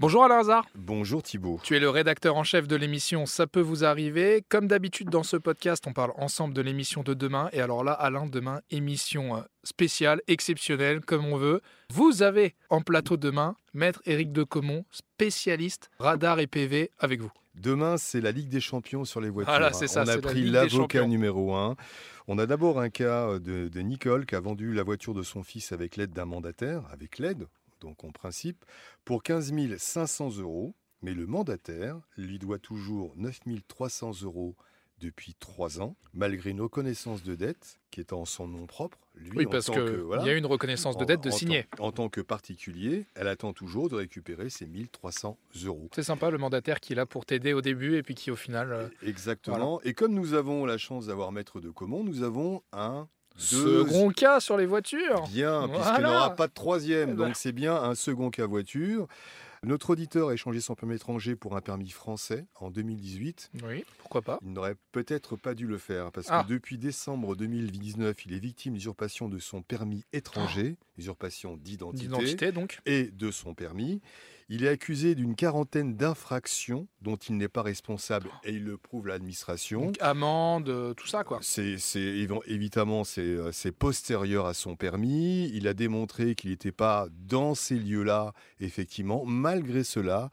Bonjour Alain Hazard. Bonjour Thibault. Tu es le rédacteur en chef de l'émission Ça peut vous arriver. Comme d'habitude dans ce podcast, on parle ensemble de l'émission de demain. Et alors là, Alain, demain, émission euh, spéciale, exceptionnelle, comme on veut. Vous avez en plateau demain Maître Éric Decomont, spécialiste radar et PV avec vous. Demain, c'est la Ligue des champions sur les voitures. Voilà, c'est ça, On c'est a la pris Ligue des l'avocat numéro un. On a d'abord un cas de, de Nicole qui a vendu la voiture de son fils avec l'aide d'un mandataire, avec l'aide, donc en principe, pour 15 500 euros. Mais le mandataire lui doit toujours 9 300 euros depuis trois ans, malgré une reconnaissance de dette qui est en son nom propre. Lui, Oui, parce qu'il voilà, y a une reconnaissance de dette de signer. En tant que particulier, elle attend toujours de récupérer ses 1300 euros. C'est sympa le mandataire qui est là pour t'aider au début et puis qui au final... euh, Exactement. Et comme nous avons la chance d'avoir Maître de Comont, nous avons un Second cas sur les voitures. bien, puisqu'il Voilà. n'aura pas de Eh troisième. ben. Donc c'est bien un second cas voiture. Notre auditeur a échangé son permis étranger pour un permis français en 2018. Oui, pourquoi pas? Il n'aurait peut-être pas dû le faire parce Ah. que depuis décembre 2019, il est victime d'usurpation de son permis étranger, usurpation d'identité donc. et de son permis. Il est accusé d'une quarantaine d'infractions dont il n'est pas responsable et il le prouve l'administration. Donc amende, euh, tout ça quoi. C'est, c'est évi- évidemment c'est, euh, c'est postérieur à son permis. Il a démontré qu'il n'était pas dans ces lieux-là, effectivement. Malgré cela,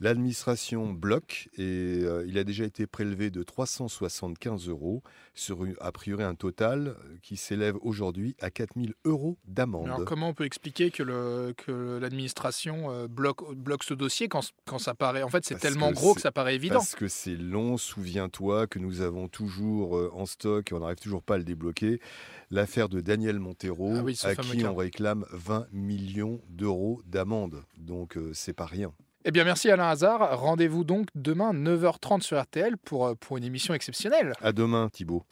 l'administration bloque et euh, il a déjà été prélevé de 375 euros sur a priori un total euh, qui s'élève aujourd'hui à 4000 euros d'amende. Alors comment on peut expliquer que, le, que l'administration euh, bloque, bloque ce dossier quand, quand ça paraît... En fait c'est Parce tellement que gros c'est- que ça paraît évident. Parce que c'est long, souviens-toi que nous avons toujours euh, en stock et on n'arrive toujours pas à le débloquer, l'affaire de Daniel Montero, Ah oui, à qui cas. on réclame 20 millions d'euros d'amende. Donc euh, c'est pas rien. Eh bien merci Alain Hazard. Rendez-vous donc demain 9h30 sur RTL pour, euh, pour une émission exceptionnelle. À demain Thibault.